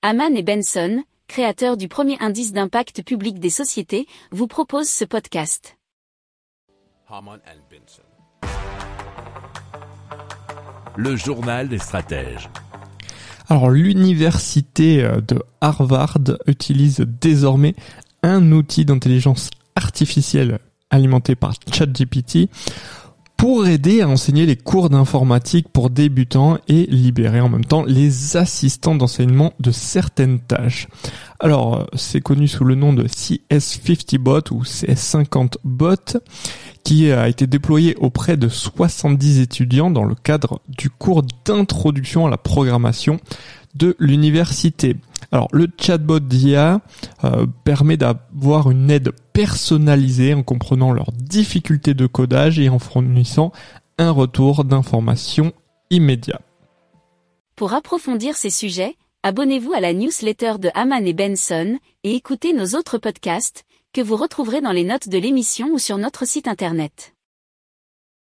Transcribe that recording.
Haman et Benson, créateurs du premier indice d'impact public des sociétés, vous proposent ce podcast. Haman and Benson. Le journal des stratèges. Alors l'université euh, de Harvard utilise désormais un outil d'intelligence artificielle alimenté par ChatGPT pour aider à enseigner les cours d'informatique pour débutants et libérer en même temps les assistants d'enseignement de certaines tâches. Alors, euh, c'est connu sous le nom de CS50bot ou CS50bot qui a été déployé auprès de 70 étudiants dans le cadre du cours d'introduction à la programmation de l'université. Alors le chatbot d'IA euh, permet d'avoir une aide personnalisée en comprenant leurs difficultés de codage et en fournissant un retour d'information immédiat. Pour approfondir ces sujets, abonnez-vous à la newsletter de Haman et Benson et écoutez nos autres podcasts que vous retrouverez dans les notes de l'émission ou sur notre site internet.